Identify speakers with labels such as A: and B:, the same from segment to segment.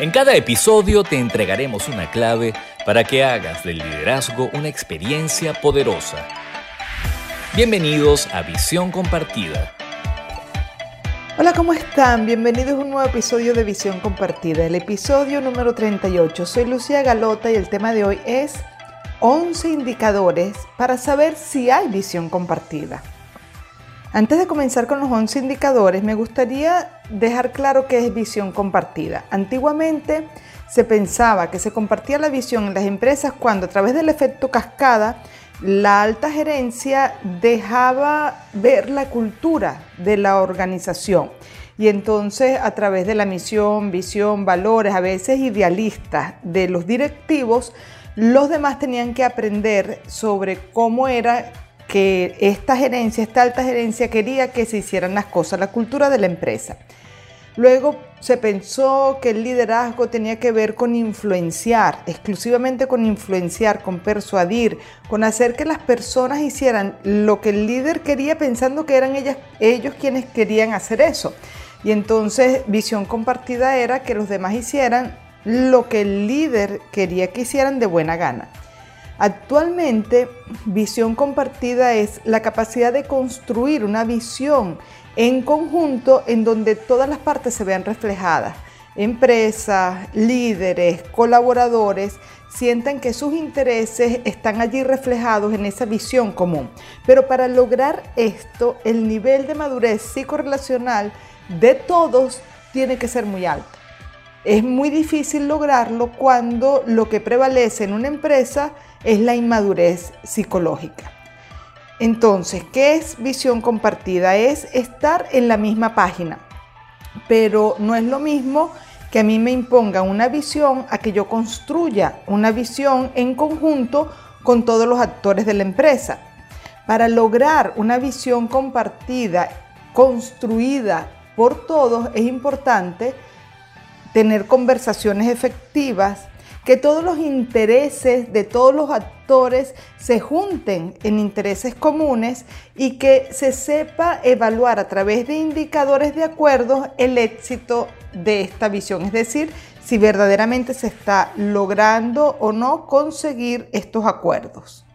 A: En cada episodio te entregaremos una clave para que hagas del liderazgo una experiencia poderosa. Bienvenidos a Visión Compartida.
B: Hola, ¿cómo están? Bienvenidos a un nuevo episodio de Visión Compartida, el episodio número 38. Soy Lucía Galota y el tema de hoy es 11 indicadores para saber si hay visión compartida. Antes de comenzar con los 11 indicadores, me gustaría dejar claro qué es visión compartida. Antiguamente se pensaba que se compartía la visión en las empresas cuando a través del efecto cascada la alta gerencia dejaba ver la cultura de la organización y entonces a través de la misión, visión, valores, a veces idealistas de los directivos, los demás tenían que aprender sobre cómo era que esta gerencia, esta alta gerencia quería que se hicieran las cosas, la cultura de la empresa. Luego se pensó que el liderazgo tenía que ver con influenciar, exclusivamente con influenciar, con persuadir, con hacer que las personas hicieran lo que el líder quería pensando que eran ellas, ellos quienes querían hacer eso. Y entonces visión compartida era que los demás hicieran lo que el líder quería que hicieran de buena gana. Actualmente, visión compartida es la capacidad de construir una visión en conjunto en donde todas las partes se vean reflejadas. Empresas, líderes, colaboradores sientan que sus intereses están allí reflejados en esa visión común. Pero para lograr esto, el nivel de madurez psicorrelacional de todos tiene que ser muy alto. Es muy difícil lograrlo cuando lo que prevalece en una empresa es la inmadurez psicológica. Entonces, ¿qué es visión compartida? Es estar en la misma página, pero no es lo mismo que a mí me imponga una visión a que yo construya una visión en conjunto con todos los actores de la empresa. Para lograr una visión compartida, construida por todos, es importante tener conversaciones efectivas, que todos los intereses de todos los actores se junten en intereses comunes y que se sepa evaluar a través de indicadores de acuerdo el éxito de esta visión, es decir, si verdaderamente se está logrando o no conseguir estos acuerdos.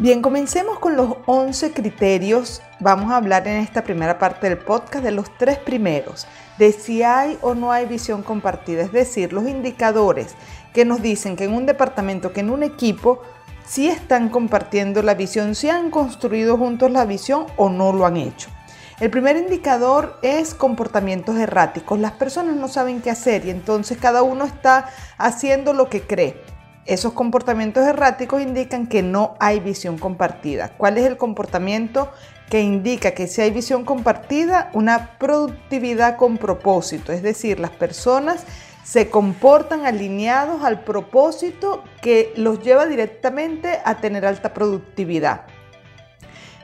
B: Bien, comencemos con los 11 criterios. Vamos a hablar en esta primera parte del podcast de los tres primeros, de si hay o no hay visión compartida, es decir, los indicadores que nos dicen que en un departamento, que en un equipo, si están compartiendo la visión, si han construido juntos la visión o no lo han hecho. El primer indicador es comportamientos erráticos. Las personas no saben qué hacer y entonces cada uno está haciendo lo que cree. Esos comportamientos erráticos indican que no hay visión compartida. ¿Cuál es el comportamiento que indica que si hay visión compartida, una productividad con propósito? Es decir, las personas se comportan alineados al propósito que los lleva directamente a tener alta productividad.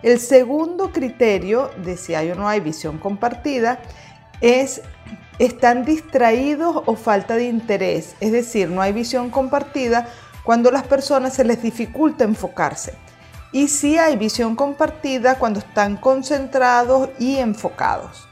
B: El segundo criterio de si hay o no hay visión compartida es están distraídos o falta de interés, es decir, no hay visión compartida cuando a las personas se les dificulta enfocarse. Y sí hay visión compartida cuando están concentrados y enfocados.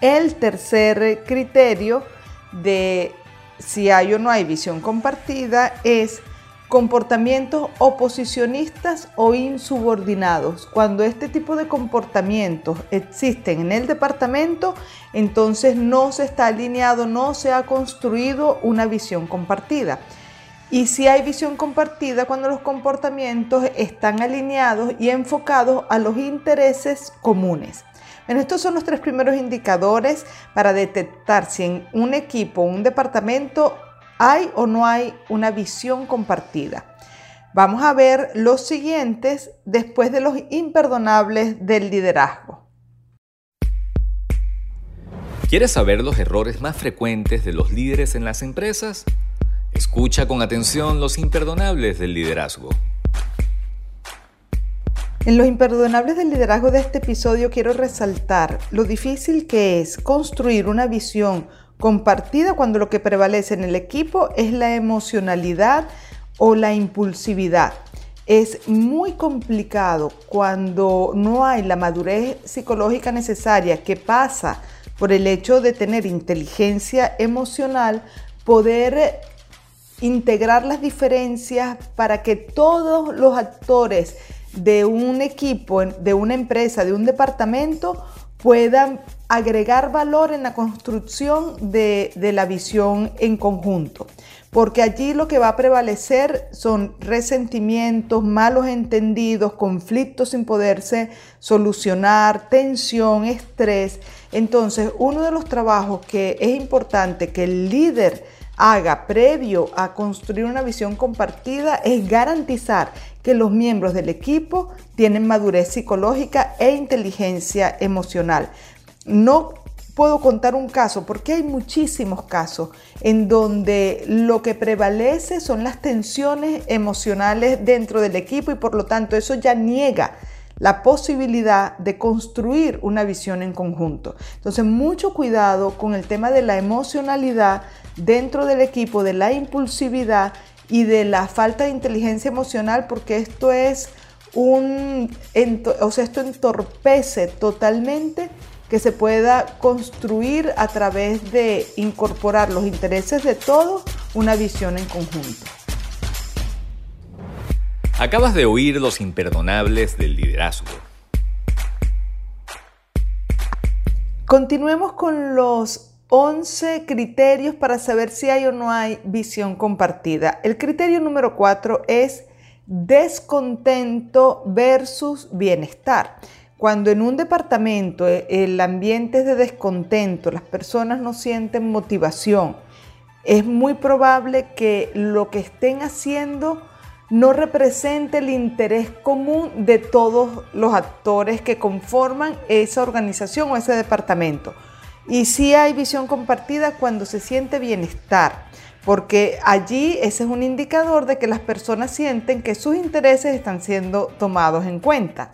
B: El tercer criterio de si hay o no hay visión compartida es comportamientos oposicionistas o insubordinados. Cuando este tipo de comportamientos existen en el departamento, entonces no se está alineado, no se ha construido una visión compartida. Y si hay visión compartida cuando los comportamientos están alineados y enfocados a los intereses comunes. Bueno, estos son los tres primeros indicadores para detectar si en un equipo, un departamento ¿Hay o no hay una visión compartida? Vamos a ver los siguientes después de los imperdonables del liderazgo.
A: ¿Quieres saber los errores más frecuentes de los líderes en las empresas? Escucha con atención los imperdonables del liderazgo.
B: En los imperdonables del liderazgo de este episodio quiero resaltar lo difícil que es construir una visión compartida cuando lo que prevalece en el equipo es la emocionalidad o la impulsividad. Es muy complicado cuando no hay la madurez psicológica necesaria que pasa por el hecho de tener inteligencia emocional, poder integrar las diferencias para que todos los actores de un equipo, de una empresa, de un departamento, puedan agregar valor en la construcción de, la visión en conjunto. Porque allí lo que va a prevalecer son resentimientos, malos entendidos, conflictos sin poderse solucionar, tensión, estrés. Entonces, uno de los trabajos que es importante que el líder haga previo a construir una visión compartida es garantizar que los miembros del equipo tienen madurez psicológica e inteligencia emocional. No puedo contar un caso, porque hay muchísimos casos en donde lo que prevalece son las tensiones emocionales dentro del equipo y por lo tanto eso ya niega la posibilidad de construir una visión en conjunto. Entonces, mucho cuidado con el tema de la emocionalidad dentro del equipo, de la impulsividad y de la falta de inteligencia emocional, porque esto es un, o sea, esto entorpece totalmente que se pueda construir a través de incorporar los intereses de todos una visión en conjunto.
A: Acabas de oír los imperdonables del liderazgo.
B: Continuemos con los 11 criterios para saber si hay o no hay visión compartida. El criterio número 4 es descontento versus bienestar. Cuando en un departamento eh, el ambiente es de descontento, las personas no sienten motivación, es muy probable que lo que estén haciendo no represente el interés común de todos los actores que conforman esa organización o ese departamento. Y sí hay visión compartida cuando se siente bienestar, porque allí ese es un indicador de que las personas sienten que sus intereses están siendo tomados en cuenta.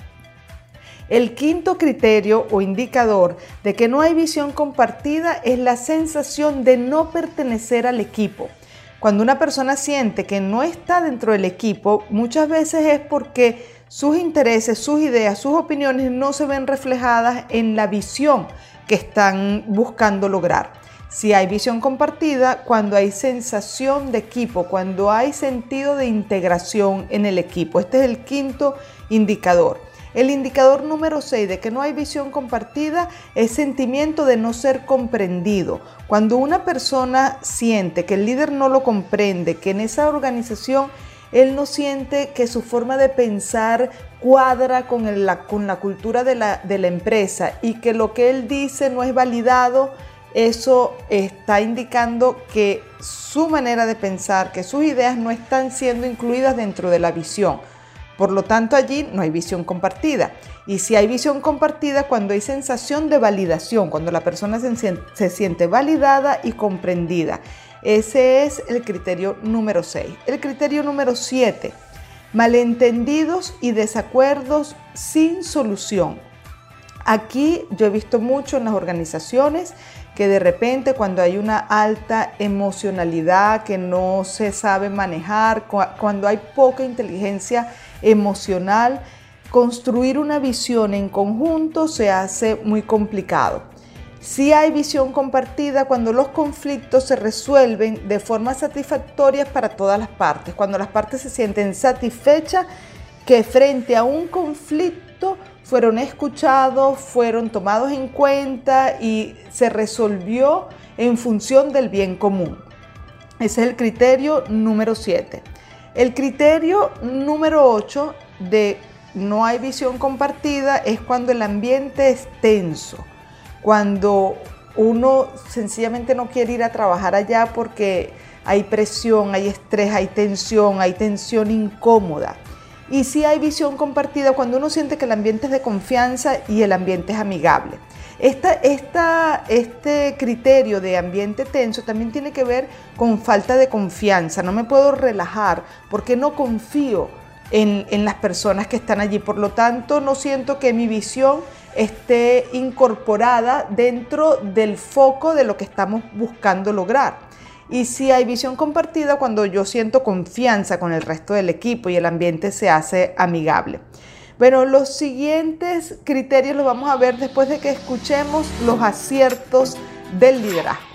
B: El quinto criterio o indicador de que no hay visión compartida es la sensación de no pertenecer al equipo. Cuando una persona siente que no está dentro del equipo, muchas veces es porque sus intereses, sus ideas, sus opiniones no se ven reflejadas en la visión que están buscando lograr. Si hay visión compartida, cuando hay sensación de equipo, cuando hay sentido de integración en el equipo. Este es el quinto indicador. El indicador número 6 de que no hay visión compartida es sentimiento de no ser comprendido. Cuando una persona siente que el líder no lo comprende, que en esa organización él no siente que su forma de pensar cuadra con, la, cultura de la empresa y que lo que él dice no es validado, eso está indicando que su manera de pensar, que sus ideas no están siendo incluidas dentro de la visión. Por lo tanto, allí no hay visión compartida. Y si hay visión compartida, cuando hay sensación de validación, cuando la persona se, siente validada y comprendida. Ese es el criterio número 6. El criterio número 7, malentendidos y desacuerdos sin solución. Aquí yo he visto mucho en las organizaciones que de repente cuando hay una alta emocionalidad que no se sabe manejar, cuando hay poca inteligencia emocional, construir una visión en conjunto se hace muy complicado. Si hay visión compartida cuando los conflictos se resuelven de forma satisfactoria para todas las partes, cuando las partes se sienten satisfechas que frente a un conflicto fueron escuchados, fueron tomados en cuenta y se resolvió en función del bien común. Ese es el criterio número 7. El criterio número 8 de no hay visión compartida es cuando el ambiente es tenso, cuando uno sencillamente no quiere ir a trabajar allá porque hay presión, hay estrés, hay tensión, hay tensión incómoda. Y sí hay visión compartida cuando uno siente que el ambiente es de confianza y el ambiente es amigable. este criterio de ambiente tenso también tiene que ver con falta de confianza. No me puedo relajar porque no confío en, en las personas que están allí. Por lo tanto, no siento que mi visión esté incorporada dentro del foco de lo que estamos buscando lograr. Y si hay visión compartida cuando yo siento confianza con el resto del equipo y el ambiente se hace amigable. Bueno, los siguientes criterios los vamos a ver después de que escuchemos los aciertos del liderazgo.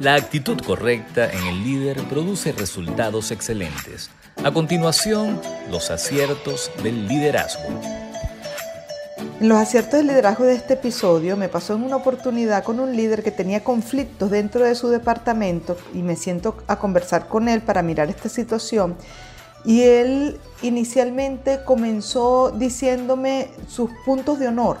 A: La actitud correcta en el líder produce resultados excelentes. A continuación, los aciertos del liderazgo.
B: En los aciertos del liderazgo de este episodio me pasó en una oportunidad con un líder que tenía conflictos dentro de su departamento y me siento a conversar con él para mirar esta situación. Y él inicialmente comenzó diciéndome sus puntos de honor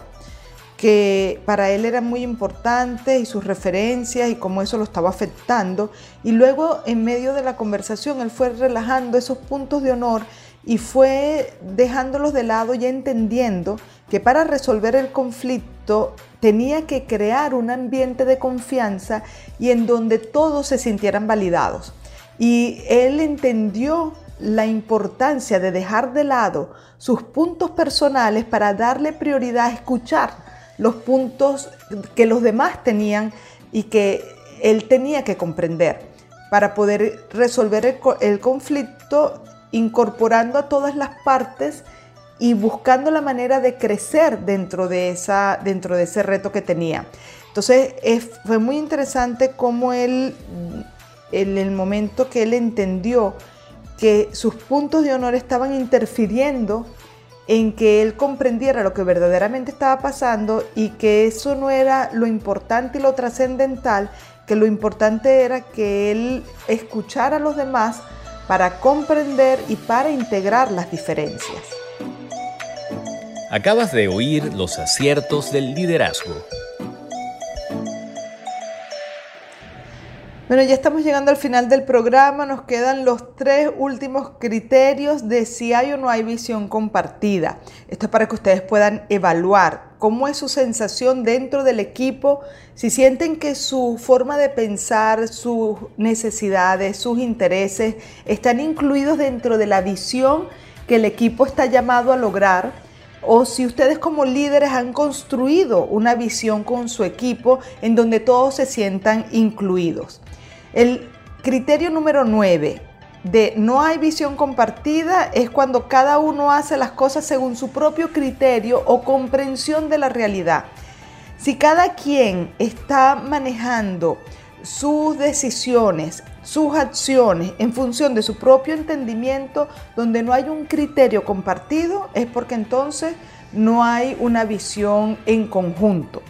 B: que para él eran muy importantes y sus referencias y cómo eso lo estaba afectando. Y luego en medio de la conversación él fue relajando esos puntos de honor y fue dejándolos de lado y entendiendo que para resolver el conflicto tenía que crear un ambiente de confianza y en donde todos se sintieran validados. Y él entendió la importancia de dejar de lado sus puntos personales para darle prioridad a escuchar los puntos que los demás tenían y que él tenía que comprender para poder resolver el, conflicto incorporando a todas las partes y buscando la manera de crecer dentro de, esa, dentro de ese reto que tenía. Entonces fue muy interesante cómo él, en el momento que él entendió que sus puntos de honor estaban interfiriendo en que él comprendiera lo que verdaderamente estaba pasando y que eso no era lo importante y lo trascendental, que lo importante era que él escuchara a los demás para comprender y para integrar las diferencias.
A: Acabas de oír los aciertos del liderazgo.
B: Bueno, ya estamos llegando al final del programa. Nos quedan los tres últimos criterios de si hay o no hay visión compartida. Esto es para que ustedes puedan evaluar cómo es su sensación dentro del equipo, si sienten que su forma de pensar, sus necesidades, sus intereses están incluidos dentro de la visión que el equipo está llamado a lograr o si ustedes como líderes han construido una visión con su equipo en donde todos se sientan incluidos. El criterio número 9 de no hay visión compartida es cuando cada uno hace las cosas según su propio criterio o comprensión de la realidad. Si cada quien está manejando sus decisiones, sus acciones en función de su propio entendimiento, donde no hay un criterio compartido, es porque entonces no hay una visión en conjunto.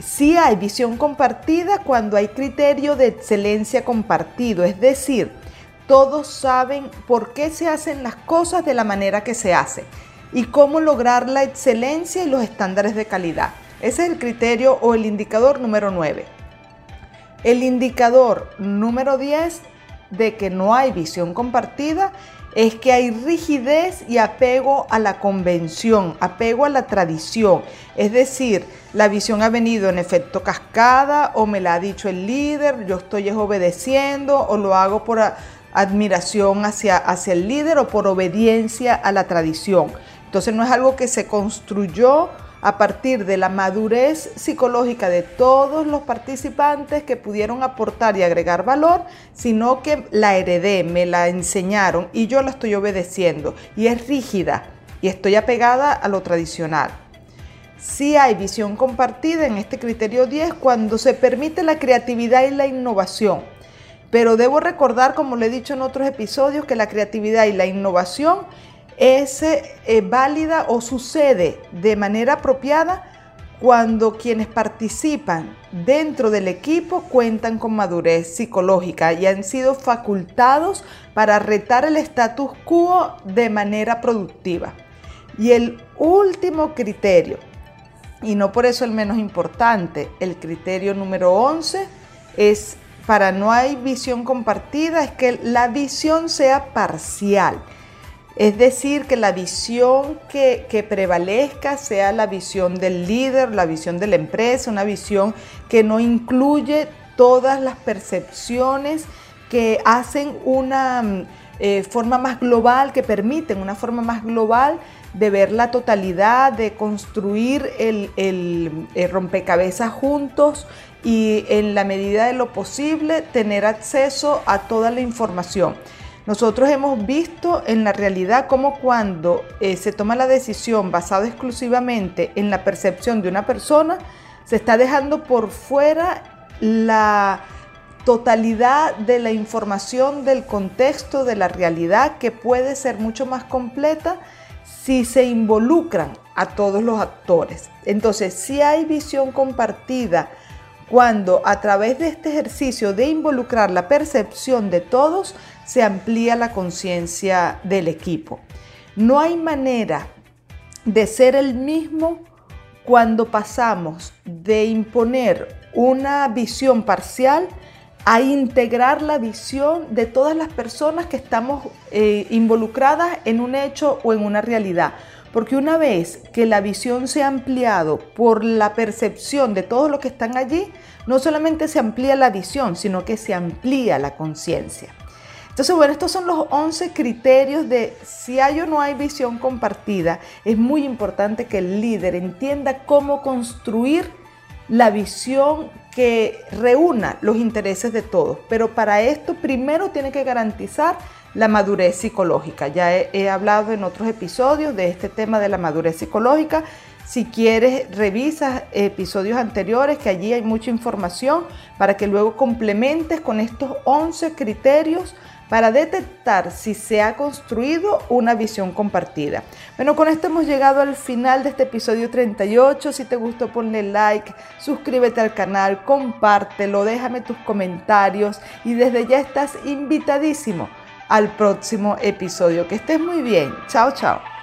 B: Sí hay visión compartida cuando hay criterio de excelencia compartido, es decir, todos saben por qué se hacen las cosas de la manera que se hacen y cómo lograr la excelencia y los estándares de calidad. Ese es el criterio o el indicador número 9. El indicador número 10 de que no hay visión compartida es que hay rigidez y apego a la convención, apego a la tradición. Es decir, la visión ha venido en efecto cascada o me la ha dicho el líder, yo estoy obedeciendo o lo hago por admiración hacia, hacia el líder o por obediencia a la tradición. Entonces no es algo que se construyó a partir de la madurez psicológica de todos los participantes que pudieron aportar y agregar valor, sino que la heredé, me la enseñaron y yo la estoy obedeciendo y es rígida y estoy apegada a lo tradicional. Sí hay visión compartida en este criterio 10 cuando se permite la creatividad y la innovación. Pero debo recordar, como le he dicho en otros episodios, que la creatividad y la innovación es eh, válida o sucede de manera apropiada cuando quienes participan dentro del equipo cuentan con madurez psicológica y han sido facultados para retar el status quo de manera productiva. Y el último criterio, y no por eso el menos importante, el criterio número 11 es para no hay visión compartida, es que la visión sea parcial es decir, que la visión que, prevalezca sea la visión del líder, la visión de la empresa, una visión que no incluye todas las percepciones que hacen una mm, eh, forma más global, que permiten una forma más global de ver la totalidad, de construir el, el rompecabezas juntos y en la medida de lo posible tener acceso a toda la información. Nosotros hemos visto en la realidad cómo cuando eh, se toma la decisión basada exclusivamente en la percepción de una persona, se está dejando por fuera la totalidad de la información del contexto, de la realidad, que puede ser mucho más completa si se involucran a todos los actores. Entonces, si hay visión compartida, cuando a través de este ejercicio de involucrar la percepción de todos, se amplía la conciencia del equipo. No hay manera de ser el mismo cuando pasamos de imponer una visión parcial a integrar la visión de todas las personas que estamos eh, involucradas en un hecho o en una realidad. Porque una vez que la visión se ha ampliado por la percepción de todos los que están allí, no solamente se amplía la visión, sino que se amplía la conciencia. Entonces, bueno, estos son los 11 criterios de si hay o no hay visión compartida. Es muy importante que el líder entienda cómo construir la visión que reúna los intereses de todos. Pero para esto primero tiene que garantizar la madurez psicológica. Ya he, hablado en otros episodios de este tema de la madurez psicológica. Si quieres, revisa episodios anteriores, que allí hay mucha información para que luego complementes con estos 11 criterios para detectar si se ha construido una visión compartida. Bueno, con esto hemos llegado al final de este episodio 38. Si te gustó, ponle like, suscríbete al canal, compártelo, déjame tus comentarios y desde ya estás invitadísimo al próximo episodio. Que estés muy bien. Chao, chao.